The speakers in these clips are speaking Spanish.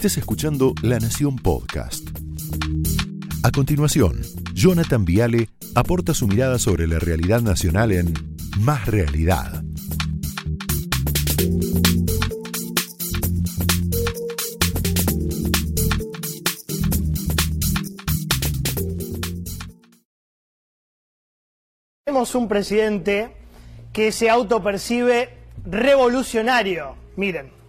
estés escuchando La Nación Podcast. A continuación, Jonathan Viale aporta su mirada sobre la realidad nacional en Más Realidad. Tenemos un presidente que se autopercibe revolucionario. Miren.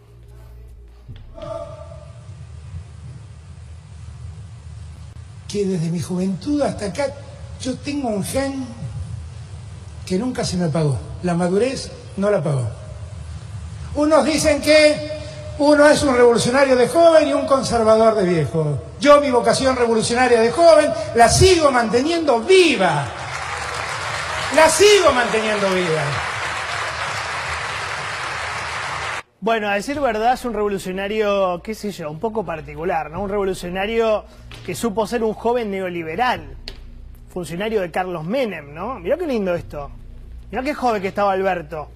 Que desde mi juventud hasta acá yo tengo un gen que nunca se me apagó. La madurez no la apagó. Unos dicen que uno es un revolucionario de joven y un conservador de viejo. Yo mi vocación revolucionaria de joven la sigo manteniendo viva. La sigo manteniendo viva. Bueno, a decir verdad, es un revolucionario, qué sé yo, un poco particular, ¿no? Un revolucionario que supo ser un joven neoliberal, funcionario de Carlos Menem, ¿no? Mirá qué lindo esto. Mirá qué joven que estaba Alberto.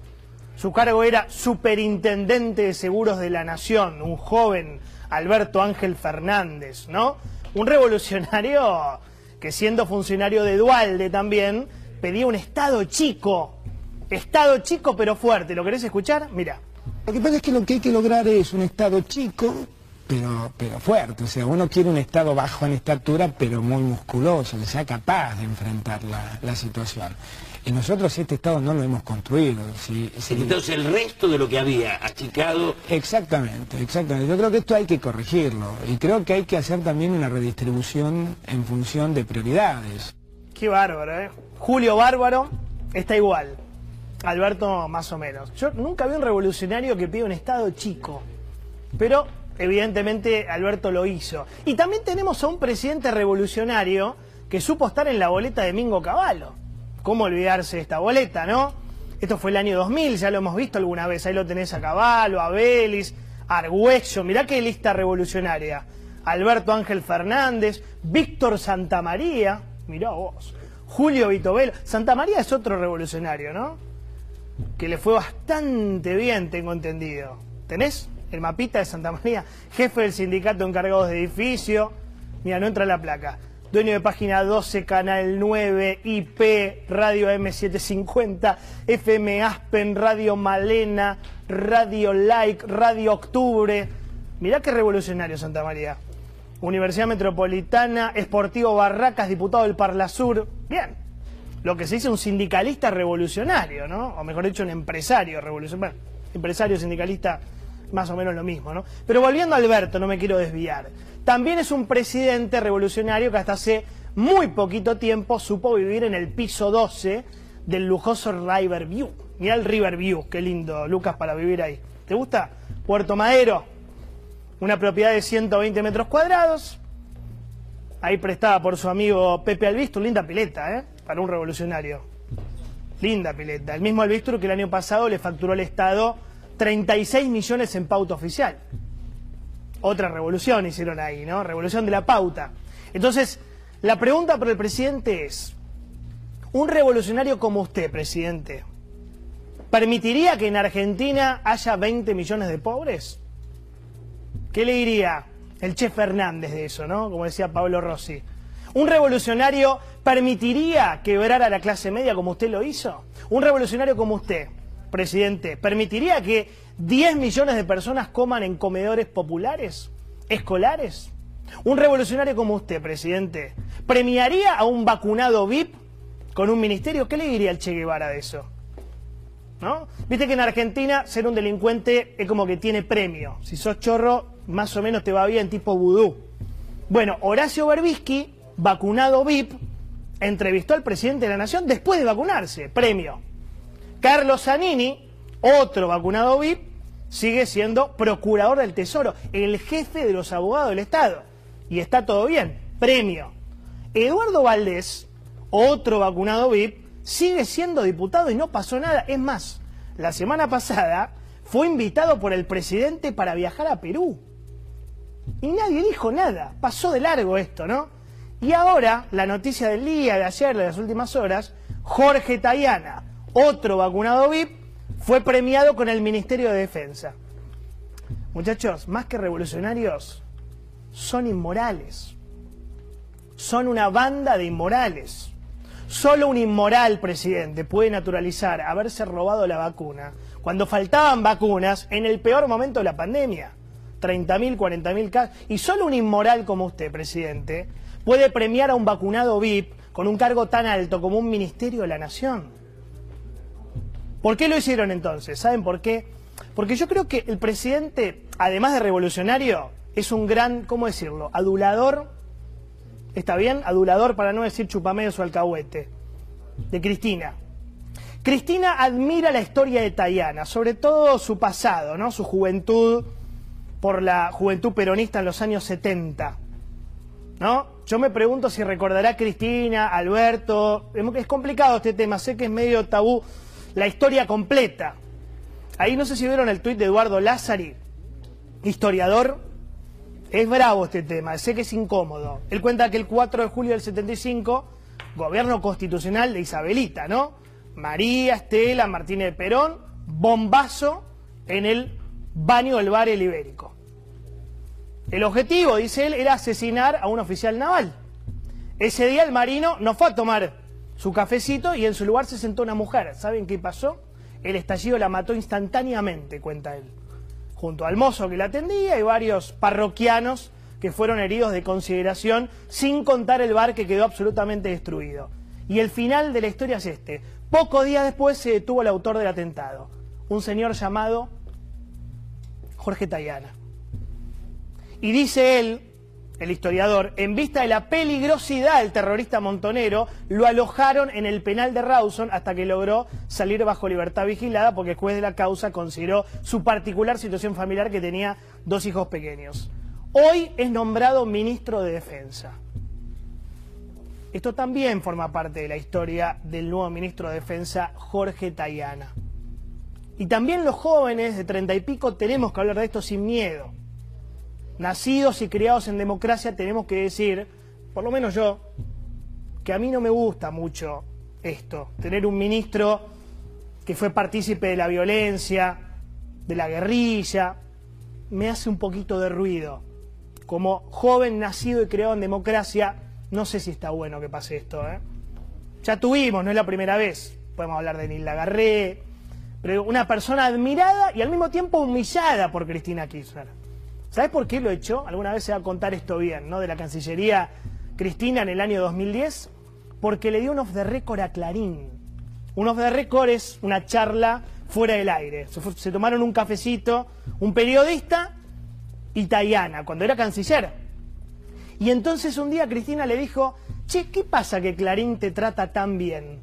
Su cargo era superintendente de seguros de la nación, un joven Alberto Ángel Fernández, ¿no? Un revolucionario que siendo funcionario de Dualde también, pedía un Estado chico. Estado chico pero fuerte. ¿Lo querés escuchar? Mira. Lo que pasa es que lo que hay que lograr es un Estado chico, pero, pero fuerte. O sea, uno quiere un Estado bajo en estatura, pero muy musculoso, que sea capaz de enfrentar la, la situación. Y nosotros este Estado no lo hemos construido. Si, si- Entonces el resto de lo que había achicado Exactamente, exactamente. Yo creo que esto hay que corregirlo. Y creo que hay que hacer también una redistribución en función de prioridades. Qué bárbaro, ¿eh? Julio Bárbaro está igual. Alberto más o menos. Yo nunca vi un revolucionario que pida un Estado chico. Pero evidentemente Alberto lo hizo. Y también tenemos a un presidente revolucionario que supo estar en la boleta de Mingo Cavallo. ¿Cómo olvidarse de esta boleta, no? Esto fue el año 2000, ya lo hemos visto alguna vez. Ahí lo tenés a Cavallo, a Vélez, a Argüello. Mirá qué lista revolucionaria. Alberto Ángel Fernández, Víctor Santamaría, mirá vos, Julio Vitovelo. Santamaría es otro revolucionario, ¿no? Que le fue bastante bien, tengo entendido. ¿Tenés el mapita de Santa María? Jefe del sindicato encargados de edificio. Mira, no entra la placa. Dueño de página 12, canal 9, IP, Radio M750, FM Aspen, Radio Malena, Radio Like, Radio Octubre. Mirá qué revolucionario Santa María. Universidad Metropolitana, Esportivo Barracas, diputado del Parlasur. Bien lo que se dice un sindicalista revolucionario, ¿no? O mejor dicho, un empresario revolucionario. Bueno, empresario, sindicalista, más o menos lo mismo, ¿no? Pero volviendo a Alberto, no me quiero desviar. También es un presidente revolucionario que hasta hace muy poquito tiempo supo vivir en el piso 12 del lujoso Riverview. Mirá el Riverview, qué lindo, Lucas, para vivir ahí. ¿Te gusta? Puerto Madero, una propiedad de 120 metros cuadrados, ahí prestada por su amigo Pepe Albistur, linda pileta, ¿eh? Para un revolucionario. Linda pileta. El mismo Albistur que el año pasado le facturó al Estado 36 millones en pauta oficial. Otra revolución hicieron ahí, ¿no? Revolución de la pauta. Entonces, la pregunta para el presidente es, ¿un revolucionario como usted, presidente, permitiría que en Argentina haya 20 millones de pobres? ¿Qué le diría el Che Fernández de eso, no? Como decía Pablo Rossi. ¿Un revolucionario permitiría quebrar a la clase media como usted lo hizo? ¿Un revolucionario como usted, presidente, permitiría que 10 millones de personas coman en comedores populares, escolares? ¿Un revolucionario como usted, presidente, premiaría a un vacunado VIP con un ministerio? ¿Qué le diría al Che Guevara de eso? ¿No? Viste que en Argentina ser un delincuente es como que tiene premio. Si sos chorro, más o menos te va bien, tipo vudú. Bueno, Horacio Berbisky, vacunado VIP, entrevistó al presidente de la Nación después de vacunarse, premio. Carlos Zanini, otro vacunado VIP, sigue siendo procurador del Tesoro, el jefe de los abogados del Estado. Y está todo bien, premio. Eduardo Valdés, otro vacunado VIP, sigue siendo diputado y no pasó nada. Es más, la semana pasada fue invitado por el presidente para viajar a Perú. Y nadie dijo nada. Pasó de largo esto, ¿no? Y ahora, la noticia del día, de ayer, de las últimas horas, Jorge Tayana, otro vacunado VIP, fue premiado con el Ministerio de Defensa. Muchachos, más que revolucionarios, son inmorales. Son una banda de inmorales. Solo un inmoral presidente puede naturalizar haberse robado la vacuna cuando faltaban vacunas en el peor momento de la pandemia. 30.000, 40.000 casos. Y solo un inmoral como usted, presidente, puede premiar a un vacunado VIP con un cargo tan alto como un ministerio de la Nación. ¿Por qué lo hicieron entonces? ¿Saben por qué? Porque yo creo que el presidente, además de revolucionario, es un gran, ¿cómo decirlo?, adulador, ¿está bien? Adulador para no decir chupamedos o alcahuete, de Cristina. Cristina admira la historia de Tayana, sobre todo su pasado, ¿no? Su juventud por la juventud peronista en los años 70. ¿No? Yo me pregunto si recordará Cristina, Alberto. Es complicado este tema, sé que es medio tabú. La historia completa. Ahí no sé si vieron el tuit de Eduardo Lázari, historiador. Es bravo este tema, sé que es incómodo. Él cuenta que el 4 de julio del 75, gobierno constitucional de Isabelita, ¿no? María Estela Martínez de Perón, bombazo en el baño del bar El Ibérico. El objetivo, dice él, era asesinar a un oficial naval. Ese día el marino no fue a tomar su cafecito y en su lugar se sentó una mujer. ¿Saben qué pasó? El estallido la mató instantáneamente, cuenta él. Junto al mozo que la atendía y varios parroquianos que fueron heridos de consideración, sin contar el bar que quedó absolutamente destruido. Y el final de la historia es este. Poco días después se detuvo el autor del atentado, un señor llamado Jorge Tayana. Y dice él, el historiador, en vista de la peligrosidad del terrorista montonero, lo alojaron en el penal de Rawson hasta que logró salir bajo libertad vigilada porque el juez de la causa consideró su particular situación familiar que tenía dos hijos pequeños. Hoy es nombrado ministro de Defensa. Esto también forma parte de la historia del nuevo ministro de Defensa, Jorge Tayana. Y también los jóvenes de treinta y pico tenemos que hablar de esto sin miedo. Nacidos y criados en democracia tenemos que decir, por lo menos yo, que a mí no me gusta mucho esto, tener un ministro que fue partícipe de la violencia, de la guerrilla, me hace un poquito de ruido. Como joven nacido y criado en democracia, no sé si está bueno que pase esto. ¿eh? Ya tuvimos, no es la primera vez. Podemos hablar de Nilda Garré, pero una persona admirada y al mismo tiempo humillada por Cristina Kirchner. ¿Sabes por qué lo hecho? Alguna vez se va a contar esto bien, ¿no? De la Cancillería Cristina en el año 2010, porque le dio un off the record a Clarín. Un off the record es una charla fuera del aire. Se, tomaron un cafecito, un periodista y Tayana, cuando era canciller. Y entonces un día Cristina le dijo, che, ¿qué pasa que Clarín te trata tan bien?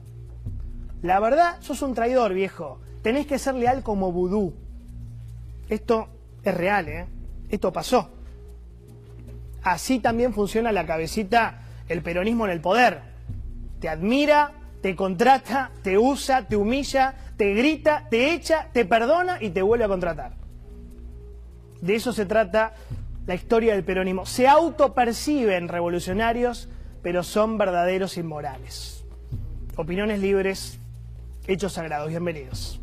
La verdad, sos un traidor, viejo tenés que ser leal como vudú. Esto es real, ¿eh? Esto pasó. Así también funciona la cabecita, el peronismo en el poder. Te admira, te contrata, te usa, te humilla, te grita, te echa, te perdona y te vuelve a contratar. De eso se trata la historia del peronismo. Se autoperciben revolucionarios, pero son verdaderos inmorales. Opiniones libres, hechos sagrados. Bienvenidos.